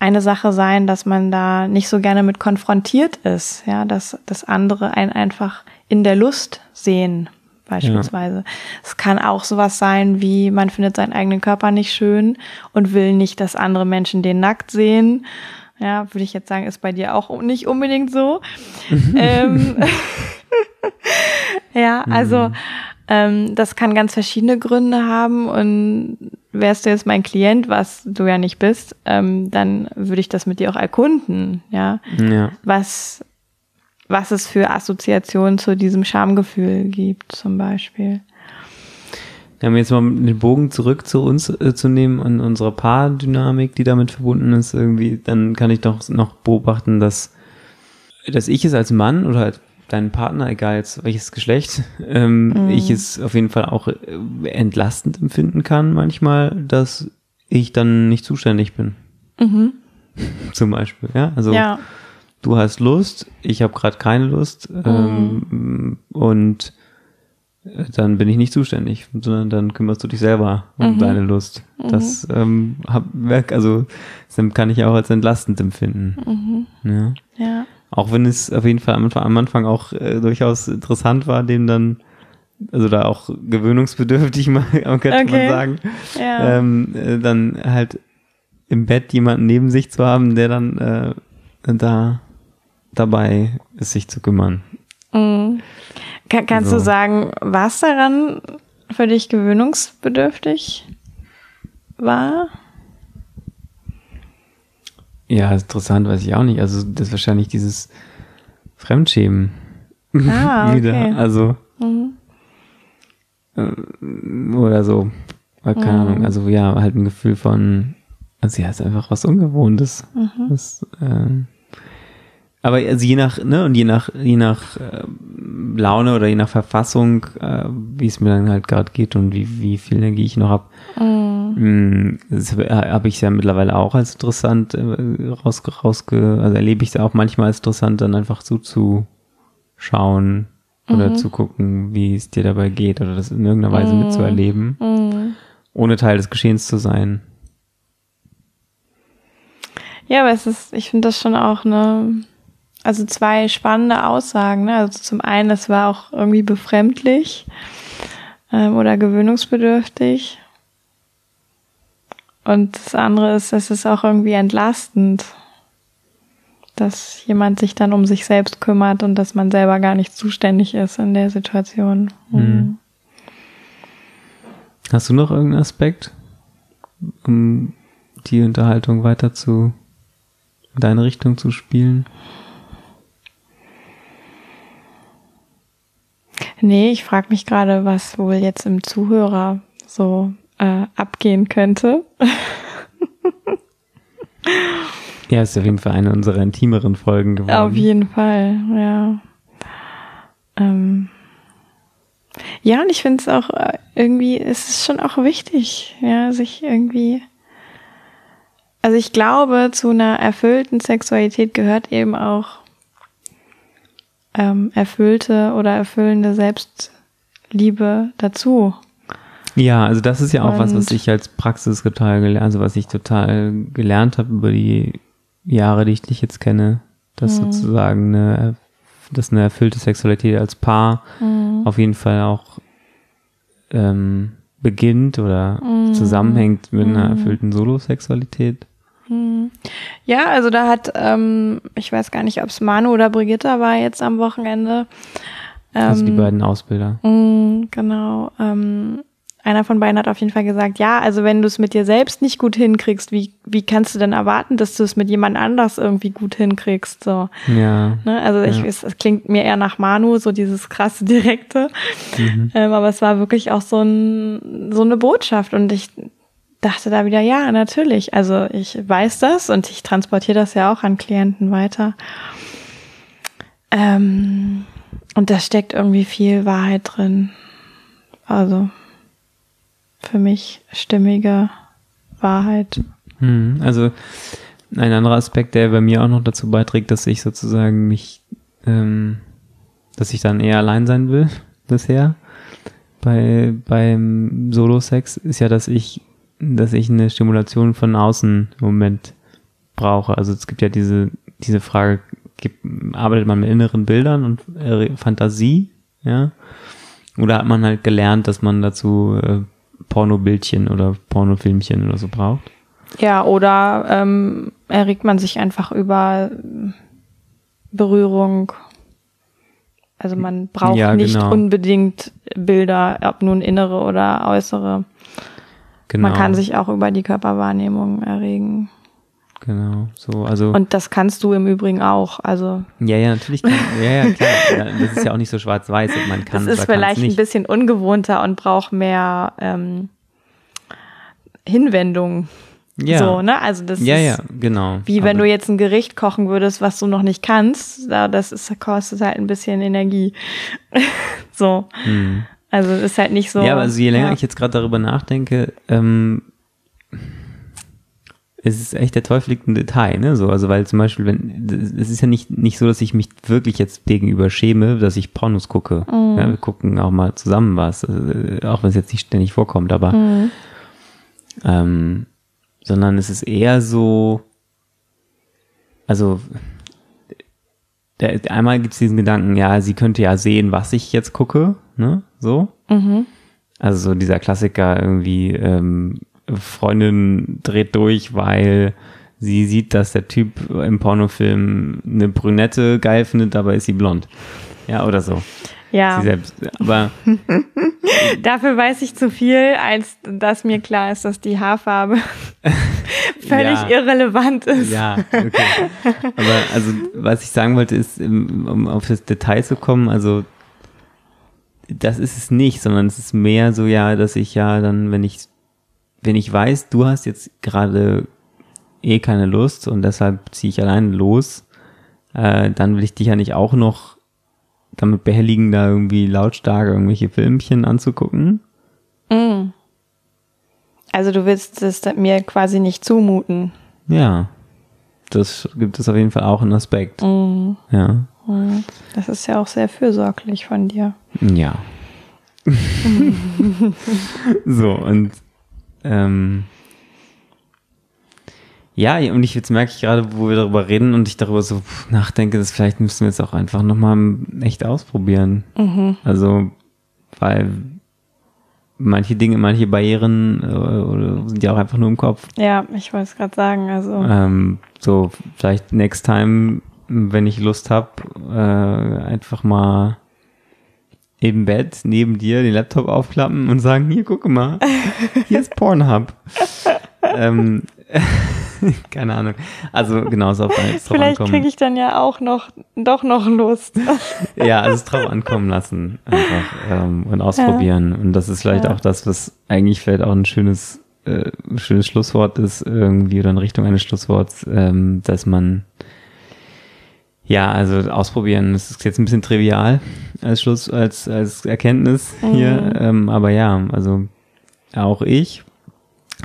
eine Sache sein, dass man da nicht so gerne mit konfrontiert ist. Ja, dass, dass andere einen einfach in der Lust sehen, beispielsweise. Es kann auch sowas sein, wie man findet seinen eigenen Körper nicht schön und will nicht, dass andere Menschen den nackt sehen. Ja, würde ich jetzt sagen, ist bei dir auch nicht unbedingt so. ähm, ja, also ähm, das kann ganz verschiedene Gründe haben und wärst du jetzt mein Klient, was du ja nicht bist, ähm, dann würde ich das mit dir auch erkunden, ja, Ja. was was es für Assoziationen zu diesem Schamgefühl gibt, zum Beispiel. Ja, um jetzt mal den Bogen zurück zu uns äh, zu nehmen und unserer Paardynamik, die damit verbunden ist, irgendwie, dann kann ich doch noch beobachten, dass, dass ich es als Mann oder als deinen Partner, egal jetzt welches Geschlecht, ähm, ich es auf jeden Fall auch äh, entlastend empfinden kann manchmal, dass ich dann nicht zuständig bin. Zum Beispiel, ja. Also Ja, du hast Lust, ich habe gerade keine Lust ähm, und äh, dann bin ich nicht zuständig, sondern dann kümmerst du dich selber um deine Lust. Das ähm, hab, also das kann ich auch als entlastend empfinden. Ja. ja, Auch wenn es auf jeden Fall am Anfang, auch äh, durchaus interessant war, dem dann also da auch gewöhnungsbedürftig mal, könnte man Okay. sagen, ja. ähm, äh, dann halt im Bett jemanden neben sich zu haben, der dann äh, da dabei ist, sich zu kümmern. Mhm. Kann, kannst So. du sagen, was daran für dich gewöhnungsbedürftig war? Ja, interessant, weiß ich auch nicht. Also das ist wahrscheinlich dieses Fremdschämen Ah, wieder. okay. Also Mhm. äh, oder so. Keine Mhm. Ahnung. Also ja, halt ein Gefühl von, also ja, ist einfach was Ungewohntes. Mhm. Das, ähm, aber also je nach, ne, und je nach, je nach äh, Laune oder je nach Verfassung, äh, wie es mir dann halt gerade geht und wie, wie viel Energie ich noch hab, Mhm. mh, das habe ich ja mittlerweile auch als interessant äh, rausge, rausge, also erlebe ich es auch manchmal als interessant, dann einfach zuzuschauen oder zu gucken, wie es dir dabei geht oder das in irgendeiner Weise mitzuerleben, Mhm. ohne Teil des Geschehens zu sein. Ja, aber es ist, ich finde das schon auch eine, also zwei spannende Aussagen. Ne? Also zum einen, es war auch irgendwie befremdlich ähm, oder gewöhnungsbedürftig. Und das andere ist, es ist auch irgendwie entlastend, dass jemand sich dann um sich selbst kümmert und dass man selber gar nicht zuständig ist in der Situation. Mhm. Hast du noch irgendeinen Aspekt, um die Unterhaltung weiter zu in deine Richtung zu spielen? Nee, ich frage mich gerade, was wohl jetzt im Zuhörer so äh, abgehen könnte. ja, ist auf jeden Fall eine unserer intimeren Folgen geworden. Auf jeden Fall, ja. Ähm ja, und ich finde es auch äh, irgendwie, es ist schon auch wichtig, ja, sich irgendwie. Also ich glaube, zu einer erfüllten Sexualität gehört eben auch ähm, erfüllte oder erfüllende Selbstliebe dazu. Ja, also das ist ja auch Und was, was ich als Praxis total gelernt, also was ich total gelernt habe über die Jahre, die ich dich jetzt kenne, dass mhm. sozusagen eine, dass eine erfüllte Sexualität als Paar mhm. auf jeden Fall auch ähm, beginnt oder mhm. zusammenhängt mit einer mhm. erfüllten Solosexualität. Mhm. Ja, also da hat, ähm, ich weiß gar nicht, ob es Manu oder Brigitta war jetzt am Wochenende. Ähm, also die beiden Ausbilder. Mh, genau. Ähm, einer von beiden hat auf jeden Fall gesagt, ja, also wenn du es mit dir selbst nicht gut hinkriegst, wie, wie kannst du denn erwarten, dass du es mit jemand anders irgendwie gut hinkriegst? So. Ja. Ne? Also ich, ja. es, es klingt mir eher nach Manu, so dieses krasse Direkte. Mhm. Ähm, aber es war wirklich auch so, ein, so eine Botschaft und ich dachte da wieder, ja, natürlich. Also ich weiß das und ich transportiere das ja auch an Klienten weiter. Ähm, und da steckt irgendwie viel Wahrheit drin. Also für mich stimmige Wahrheit. Hm, also ein anderer Aspekt, der bei mir auch noch dazu beiträgt, dass ich sozusagen mich, ähm, dass ich dann eher allein sein will bisher bei beim Solo-Sex, ist ja, dass ich, dass ich eine Stimulation von außen im Moment brauche. Also es gibt ja diese diese Frage, gibt, arbeitet man mit inneren Bildern und äh, Fantasie, ja? Oder hat man halt gelernt, dass man dazu äh, Pornobildchen oder Pornofilmchen oder so braucht. Ja, oder ähm, erregt man sich einfach über Berührung. Also man braucht ja, nicht genau. unbedingt Bilder, ob nun innere oder äußere. Genau. Man kann sich auch über die Körperwahrnehmung erregen. Genau, so, also. Und das kannst du im Übrigen auch, also. Ja, ja, natürlich kann, ja, ja, klar. Ja, das ist ja auch nicht so schwarz-weiß, ob man kann das ist vielleicht ein bisschen ungewohnter und braucht mehr, ähm, Hinwendung. Ja. So, ne? Also das ja, ist ja, genau. wie wenn du jetzt ein Gericht kochen würdest, was du noch nicht kannst. Das ist, kostet halt ein bisschen Energie. so. Hm. Also ist halt nicht so. Ja, aber also je länger ja. ich jetzt gerade darüber nachdenke, ähm, es ist echt der Teufel liegt im Detail, ne? So, also weil zum Beispiel, wenn es ist ja nicht nicht so, dass ich mich wirklich jetzt gegenüber schäme, dass ich Pornos gucke. Mm. Ja, wir gucken auch mal zusammen was, äh, auch wenn es jetzt nicht ständig vorkommt, aber mm. ähm, sondern es ist eher so, also der, einmal gibt es diesen Gedanken, ja, sie könnte ja sehen, was ich jetzt gucke, ne? So. Mhm. Also so dieser Klassiker irgendwie, ähm, Freundin dreht durch, weil sie sieht, dass der Typ im Pornofilm eine Brünette geil findet, dabei ist sie blond. Ja, oder so. Ja. Sie selbst. Aber dafür weiß ich zu viel, als dass mir klar ist, dass die Haarfarbe völlig ja. irrelevant ist. Ja, okay. Aber also, was ich sagen wollte, ist, um auf das Detail zu kommen, also das ist es nicht, sondern es ist mehr so, ja, dass ich ja dann, wenn ich wenn ich weiß, du hast jetzt gerade eh keine Lust und deshalb ziehe ich allein los, äh, dann will ich dich ja nicht auch noch damit behelligen, da irgendwie lautstark irgendwelche Filmchen anzugucken. Mm. Also du willst es mir quasi nicht zumuten. Ja. Das gibt es auf jeden Fall auch einen Aspekt. Mm. Ja. Mm. Das ist ja auch sehr fürsorglich von dir. Ja. so, und ähm, Ja, und ich, jetzt merke ich gerade, wo wir darüber reden und ich darüber so nachdenke, dass vielleicht müssen wir es auch einfach nochmal echt ausprobieren. Mhm. Also, weil manche Dinge, manche Barrieren äh, sind ja auch einfach nur im Kopf. Ja, ich wollte es gerade sagen. Also Ähm, so, vielleicht next time, wenn ich Lust habe, äh, einfach mal im Bett neben dir den Laptop aufklappen und sagen, hier, gucke mal, hier ist Pornhub. ähm, keine Ahnung. Also genau, so auf deine drauf vielleicht kriege ich dann ja auch noch doch noch Lust. Ja, also es drauf ankommen lassen einfach ähm, und ausprobieren. Und das ist vielleicht Ja. auch das, was eigentlich vielleicht auch ein schönes, äh, schönes Schlusswort ist irgendwie oder in Richtung eines Schlussworts, ähm, dass man ja, also ausprobieren, das ist jetzt ein bisschen trivial als Schluss, als, als Erkenntnis hier, Mhm. ähm, aber ja, also auch ich,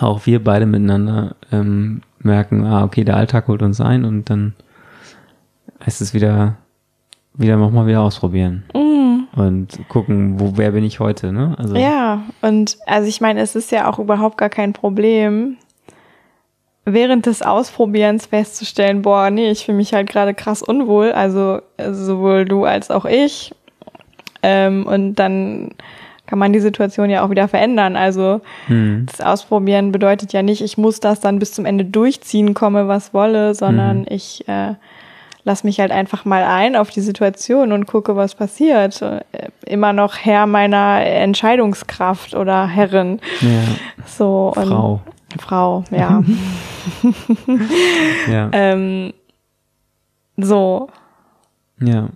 auch wir beide miteinander ähm, merken, ah, okay, der Alltag holt uns ein und dann heißt es wieder, wieder nochmal wieder ausprobieren Mhm. und gucken, wo, wer bin ich heute, ne? Also, Ja, und also ich meine, es ist ja auch überhaupt gar kein Problem, während des Ausprobierens festzustellen, boah, nee, ich fühle mich halt gerade krass unwohl, also äh, sowohl du als auch ich. Ähm, und dann kann man die Situation ja auch wieder verändern. Also hm, das Ausprobieren bedeutet ja nicht, ich muss das dann bis zum Ende durchziehen, komme was wolle, sondern Mhm. ich äh, lass mich halt einfach mal ein auf die Situation und gucke, was passiert. Äh, Immer noch Herr meiner Entscheidungskraft oder Herrin. ja, So und Frau, Frau, ja. ja, ähm, so, ja,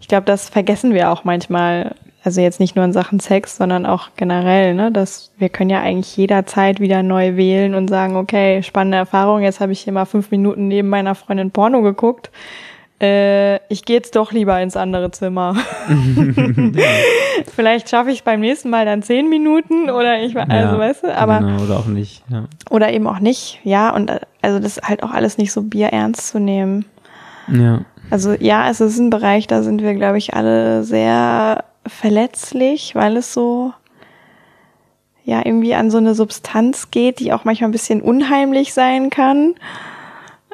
ich glaube, das vergessen wir auch manchmal. Also jetzt nicht nur in Sachen Sex, sondern auch generell, ne? Dass wir können ja eigentlich jederzeit wieder neu wählen und sagen, okay, spannende Erfahrung, jetzt habe ich hier mal fünf Minuten neben meiner Freundin Porno geguckt. Äh, ich gehe jetzt doch lieber ins andere Zimmer. Vielleicht schaffe ich es beim nächsten Mal dann zehn Minuten oder ich, also ja, weißt du, aber genau, oder auch nicht, ja. oder eben auch nicht, ja. Und äh, also das ist halt auch alles nicht so bierernst zu nehmen. Ja, Also ja, es ist ein Bereich, da sind wir, glaube ich, alle sehr verletzlich, weil es so ja irgendwie an so eine Substanz geht, die auch manchmal ein bisschen unheimlich sein kann.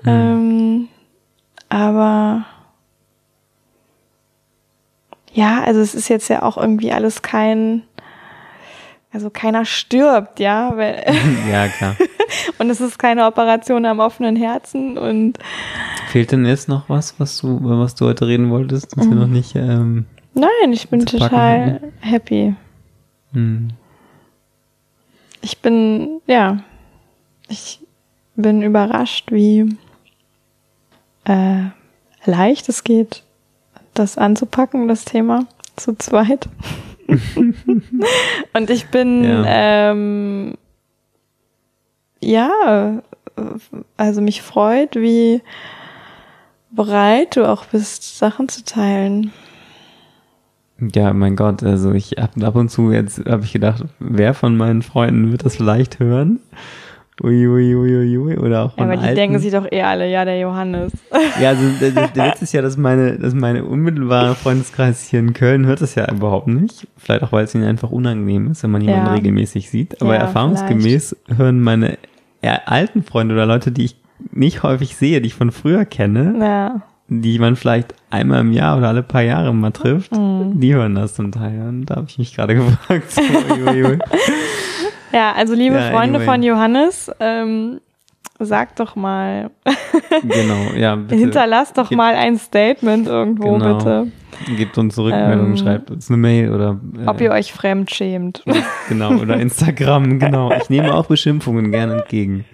Ähm, aber ja, also es ist jetzt ja auch irgendwie alles kein, also keiner stirbt, ja, ja, klar. und es ist keine Operation am offenen Herzen und Fehlt denn jetzt noch was, was du, über was du heute reden wolltest, das wir noch nicht, ähm, nein, ich bin Zu packen total happy. hm, Ich bin, ja, ich bin überrascht, wie äh, leicht es geht, das anzupacken, das Thema zu zweit. Und ich bin, Ja. ähm, ja, also mich freut, wie bereit du auch bist, Sachen zu teilen. Ja, mein Gott, also ich hab ab und zu jetzt habe ich gedacht, wer von meinen Freunden wird das vielleicht hören? Ui, ui, ui, ui, oder auch Ja, aber die alten. denken sich doch eh alle, ja, der Johannes. Ja, also der, der Witz ist ja, dass meine, dass meine unmittelbare Freundeskreis hier in Köln hört das ja überhaupt nicht. Vielleicht auch, weil es ihnen einfach unangenehm ist, wenn man jemanden Ja. regelmäßig sieht. Aber Ja, erfahrungsgemäß hören meine alten Freunde oder Leute, die ich nicht häufig sehe, die ich von früher kenne, Ja. Die man vielleicht einmal im Jahr oder alle paar Jahre mal trifft, Mhm. die hören das zum Teil. Und da habe ich mich gerade gefragt. So. Ja, also liebe Ja, Freunde anyway. von Johannes, ähm, sagt doch mal, Genau, ja, bitte. hinterlasst doch Ge- mal ein Statement irgendwo Genau. bitte, Gebt uns Rückmeldung, Ähm, schreibt uns eine Mail oder äh, ob ihr euch fremd schämt. Genau, oder Instagram, genau. Ich nehme auch Beschimpfungen gerne entgegen.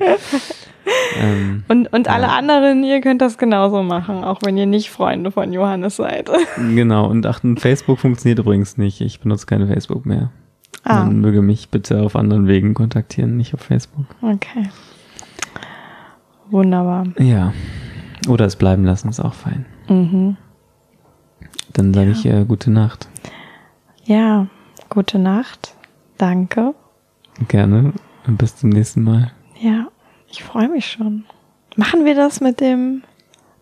Ähm, Und, und alle Ja. anderen, ihr könnt das genauso machen, auch wenn ihr nicht Freunde von Johannes seid. genau, und achten, Facebook funktioniert übrigens nicht. Ich benutze keine Facebook mehr. Ah, Man möge mich bitte auf anderen Wegen kontaktieren, nicht auf Facebook. okay. Wunderbar. Ja. Oder es bleiben lassen, ist auch fein. Mhm. Dann sage ich äh, gute Nacht. Ja, gute Nacht. Danke. Gerne. Und bis zum nächsten Mal. Ja, ich freue mich schon. Machen wir das mit dem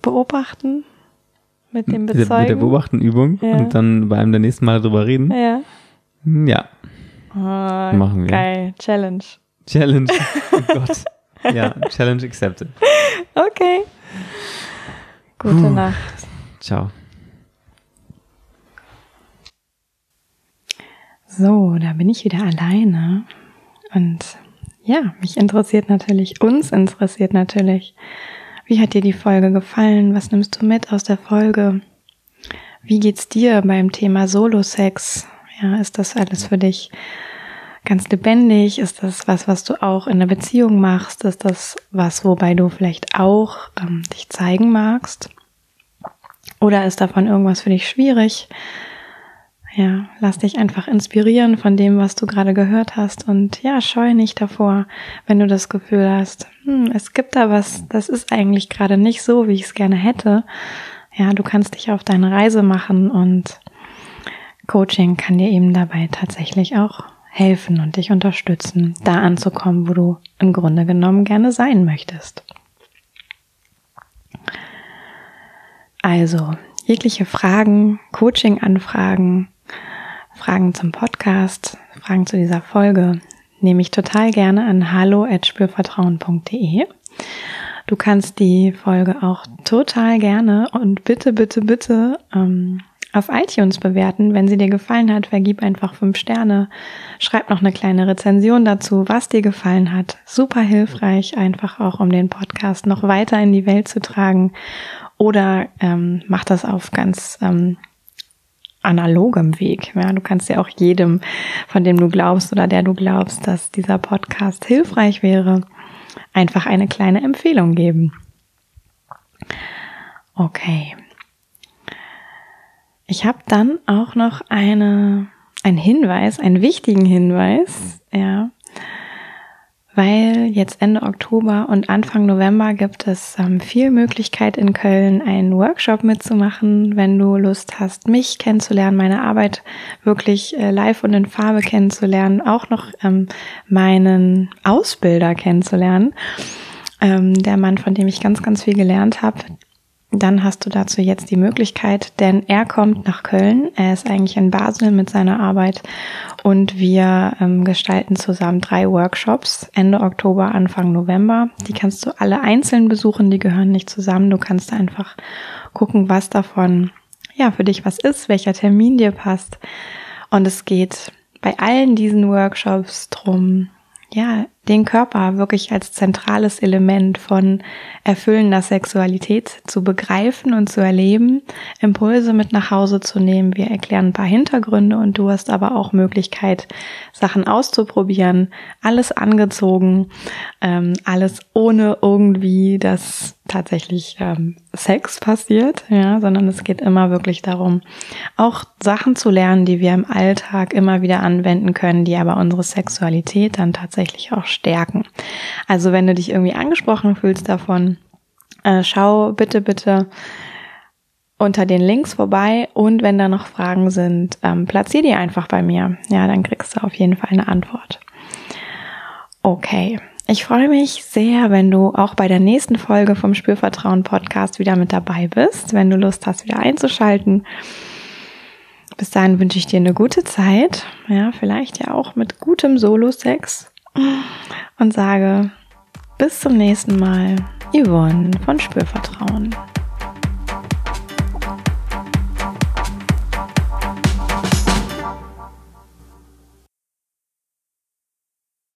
Beobachten? Mit dem Bezeugen? mit der Beobachtenübung Ja. und dann bei einem der nächsten Mal drüber reden. Ja. Ja. Ah, Machen wir. Geil. Challenge. Challenge. Oh Gott. Ja, Challenge accepted. Okay. Gute Puh. Nacht. Ciao. So, da bin ich wieder alleine. Und ja, mich interessiert natürlich, uns interessiert natürlich, wie hat dir die Folge gefallen? Was nimmst du mit aus der Folge? Wie geht's dir beim Thema Solo-Sex? Ja, ist das alles für dich ganz lebendig? Ist das was, was du auch in der Beziehung machst? Ist das was, wobei du vielleicht auch ähm, dich zeigen magst? Oder ist davon irgendwas für dich schwierig? Ja, lass dich einfach inspirieren von dem, was du gerade gehört hast und ja, scheu nicht davor, wenn du das Gefühl hast, hm, es gibt da was, das ist eigentlich gerade nicht so, wie ich es gerne hätte. Ja, du kannst dich auf deine Reise machen und Coaching kann dir eben dabei tatsächlich auch helfen und dich unterstützen, da anzukommen, wo du im Grunde genommen gerne sein möchtest. Also, jegliche Fragen, Coaching-Anfragen, Fragen zum Podcast, Fragen zu dieser Folge nehme ich total gerne an hallo@spürvertrauen.de. Du kannst die Folge auch total gerne und bitte, bitte, bitte ähm, auf iTunes bewerten. Wenn sie dir gefallen hat, vergib einfach fünf Sterne. Schreib noch eine kleine Rezension dazu, was dir gefallen hat. Super hilfreich, einfach auch, um den Podcast noch weiter in die Welt zu tragen. Oder ähm, mach das auf ganz ähm, analogem Weg. Ja, du kannst ja auch jedem, von dem du glaubst oder der du glaubst, dass dieser Podcast hilfreich wäre, einfach eine kleine Empfehlung geben. Okay. Ich habe dann auch noch eine, einen Hinweis, einen wichtigen Hinweis, ja, weil jetzt Ende Oktober und Anfang November gibt es ähm, viel Möglichkeit in Köln einen Workshop mitzumachen, wenn du Lust hast, mich kennenzulernen, meine Arbeit wirklich äh, live und in Farbe kennenzulernen, auch noch ähm, meinen Ausbilder kennenzulernen, ähm, der Mann, von dem ich ganz, ganz viel gelernt habe, dann hast du dazu jetzt die Möglichkeit, denn er kommt nach Köln. Er ist eigentlich in Basel mit seiner Arbeit und wir ähm, gestalten zusammen drei Workshops Ende Oktober, Anfang November. Die kannst du alle einzeln besuchen, die gehören nicht zusammen. Du kannst einfach gucken, was davon ja für dich was ist, welcher Termin dir passt. Und es geht bei allen diesen Workshops drum, ja, den Körper wirklich als zentrales Element von erfüllender Sexualität zu begreifen und zu erleben, Impulse mit nach Hause zu nehmen. Wir erklären ein paar Hintergründe und du hast aber auch Möglichkeit, Sachen auszuprobieren, alles angezogen, ähm, alles ohne irgendwie, dass tatsächlich ähm, Sex passiert, ja, sondern es geht immer wirklich darum, auch Sachen zu lernen, die wir im Alltag immer wieder anwenden können, die aber unsere Sexualität dann tatsächlich auch stärken. Also wenn du dich irgendwie angesprochen fühlst davon, äh, schau bitte, bitte unter den Links vorbei und wenn da noch Fragen sind, ähm, platzier die einfach bei mir. Ja, dann kriegst du auf jeden Fall eine Antwort. Okay. Ich freue mich sehr, wenn du auch bei der nächsten Folge vom Spürvertrauen Podcast wieder mit dabei bist, wenn du Lust hast, wieder einzuschalten. Bis dahin wünsche ich dir eine gute Zeit, ja, vielleicht ja auch mit gutem Solo-Sex und sage bis zum nächsten Mal, Yvonne von Spürvertrauen.